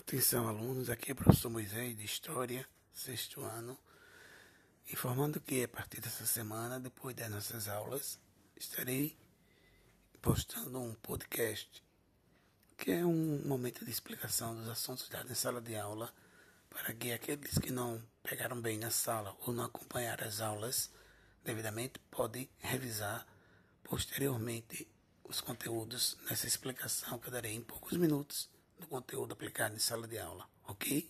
Atenção, alunos, aqui é o professor Moisés de História, sexto ano, informando que a partir dessa semana, depois das nossas aulas, estarei postando um podcast, que é um momento de explicação dos assuntos dados em sala de aula, para que aqueles que não pegaram bem na sala ou não acompanharam as aulas devidamente podem revisar posteriormente os conteúdos nessa explicação que eu darei em poucos minutos do conteúdo aplicado em sala de aula, ok?